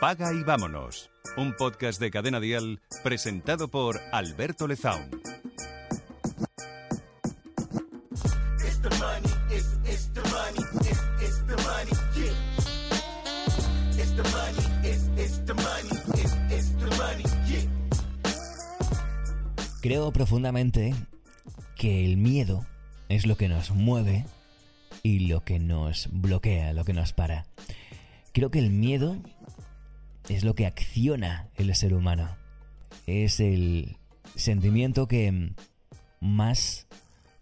Paga y vámonos. Un podcast de Cadena Dial presentado por Alberto Lezaun. Creo profundamente que el miedo es lo que nos mueve y lo que nos bloquea, lo que nos para. Creo que el miedo es lo que acciona el ser humano. Es el sentimiento que más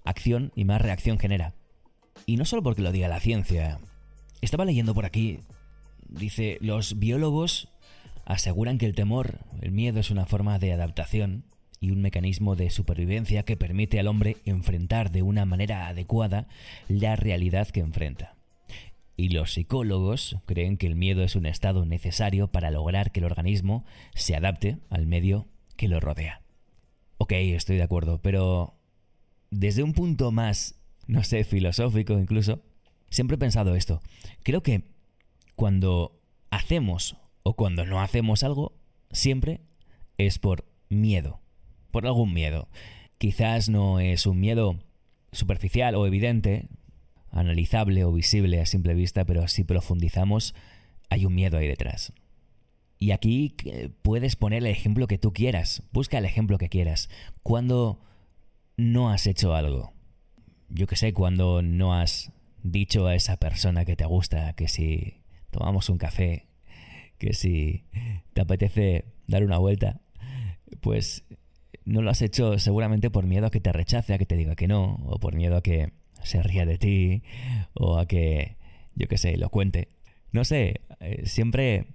acción y más reacción genera. Y no solo porque lo diga la ciencia. Estaba leyendo por aquí. Dice, los biólogos aseguran que el temor, el miedo es una forma de adaptación y un mecanismo de supervivencia que permite al hombre enfrentar de una manera adecuada la realidad que enfrenta. Y los psicólogos creen que el miedo es un estado necesario para lograr que el organismo se adapte al medio que lo rodea. Ok, estoy de acuerdo, pero desde un punto más, no sé, filosófico incluso, siempre he pensado esto. Creo que cuando hacemos o cuando no hacemos algo, siempre es por miedo por algún miedo. Quizás no es un miedo superficial o evidente, analizable o visible a simple vista, pero si profundizamos, hay un miedo ahí detrás. Y aquí eh, puedes poner el ejemplo que tú quieras, busca el ejemplo que quieras. Cuando no has hecho algo, yo que sé, cuando no has dicho a esa persona que te gusta que si tomamos un café, que si te apetece dar una vuelta, pues no lo has hecho seguramente por miedo a que te rechace, a que te diga que no, o por miedo a que se ría de ti, o a que, yo qué sé, lo cuente. No sé, eh, siempre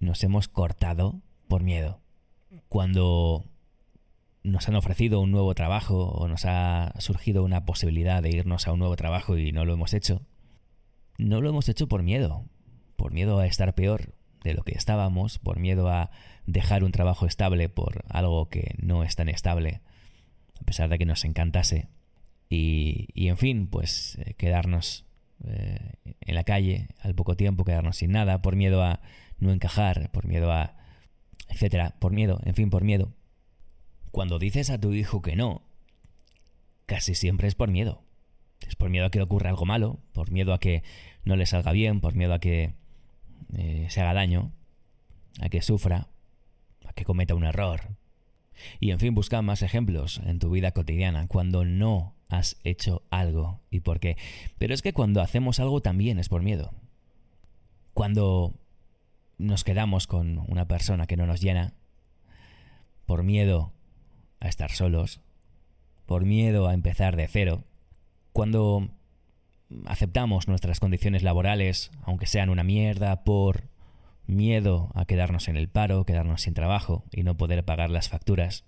nos hemos cortado por miedo. Cuando nos han ofrecido un nuevo trabajo o nos ha surgido una posibilidad de irnos a un nuevo trabajo y no lo hemos hecho, no lo hemos hecho por miedo, por miedo a estar peor de lo que estábamos, por miedo a dejar un trabajo estable por algo que no es tan estable, a pesar de que nos encantase. Y, y en fin, pues eh, quedarnos eh, en la calle al poco tiempo, quedarnos sin nada, por miedo a no encajar, por miedo a... etcétera, por miedo, en fin, por miedo. Cuando dices a tu hijo que no, casi siempre es por miedo. Es por miedo a que le ocurra algo malo, por miedo a que no le salga bien, por miedo a que eh, se haga daño, a que sufra, que cometa un error. Y en fin, busca más ejemplos en tu vida cotidiana cuando no has hecho algo y por qué. Pero es que cuando hacemos algo también es por miedo. Cuando nos quedamos con una persona que no nos llena, por miedo a estar solos, por miedo a empezar de cero, cuando aceptamos nuestras condiciones laborales, aunque sean una mierda, por miedo a quedarnos en el paro, quedarnos sin trabajo y no poder pagar las facturas.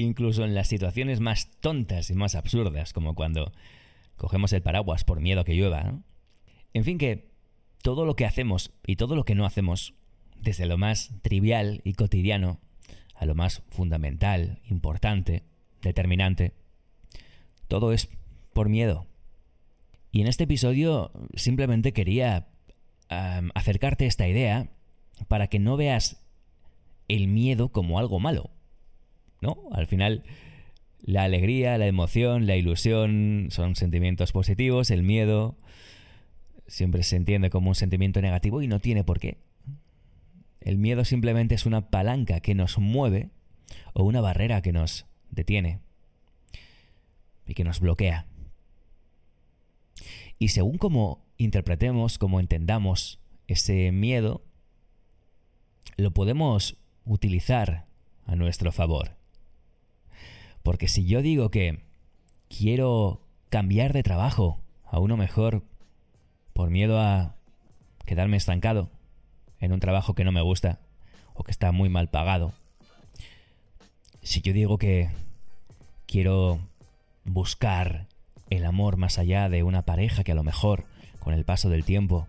Incluso en las situaciones más tontas y más absurdas, como cuando cogemos el paraguas por miedo a que llueva. En fin, que todo lo que hacemos y todo lo que no hacemos, desde lo más trivial y cotidiano a lo más fundamental, importante, determinante, todo es por miedo. Y en este episodio simplemente quería acercarte a esta idea para que no veas el miedo como algo malo. ¿No? Al final, la alegría, la emoción, la ilusión son sentimientos positivos, el miedo siempre se entiende como un sentimiento negativo y no tiene por qué. El miedo simplemente es una palanca que nos mueve o una barrera que nos detiene y que nos bloquea. Y según como interpretemos, como entendamos ese miedo, lo podemos utilizar a nuestro favor. Porque si yo digo que quiero cambiar de trabajo a uno mejor por miedo a quedarme estancado en un trabajo que no me gusta o que está muy mal pagado, si yo digo que quiero buscar el amor más allá de una pareja que a lo mejor con el paso del tiempo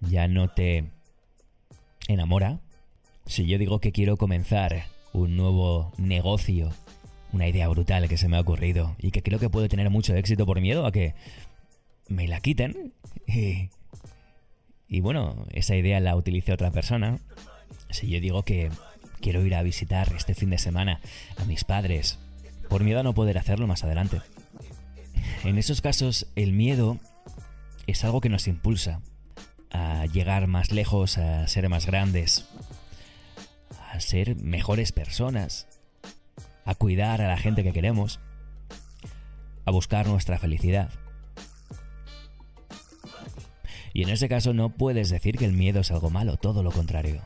ya no te enamora, si yo digo que quiero comenzar un nuevo negocio, una idea brutal que se me ha ocurrido y que creo que puede tener mucho éxito por miedo a que me la quiten y, bueno, esa idea la utilice otra persona. Si yo digo que quiero ir a visitar este fin de semana a mis padres, por miedo a no poder hacerlo más adelante. En esos casos, el miedo es algo que nos impulsa a llegar más lejos, a ser más grandes, a ser mejores personas, a cuidar a la gente que queremos, a buscar nuestra felicidad. Y en ese caso no puedes decir que el miedo es algo malo, todo lo contrario.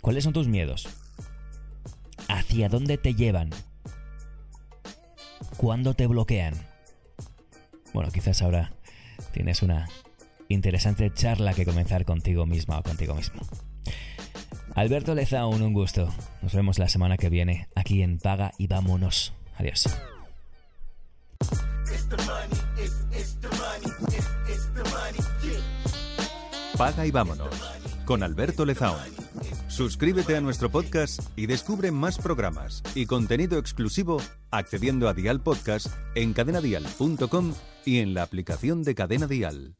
¿Cuáles son tus miedos? ¿Hacia dónde te llevan? ¿Cuándo te bloquean? Bueno, quizás ahora tienes una interesante charla que comenzar contigo misma o contigo mismo. Alberto Lezaun, un gusto. Nos vemos la semana que viene aquí en Paga y Vámonos. Adiós. Paga y Vámonos con Alberto Lezaun. Suscríbete a nuestro podcast y descubre más programas y contenido exclusivo accediendo a Dial Podcast en cadenadial.com y en la aplicación de Cadena Dial.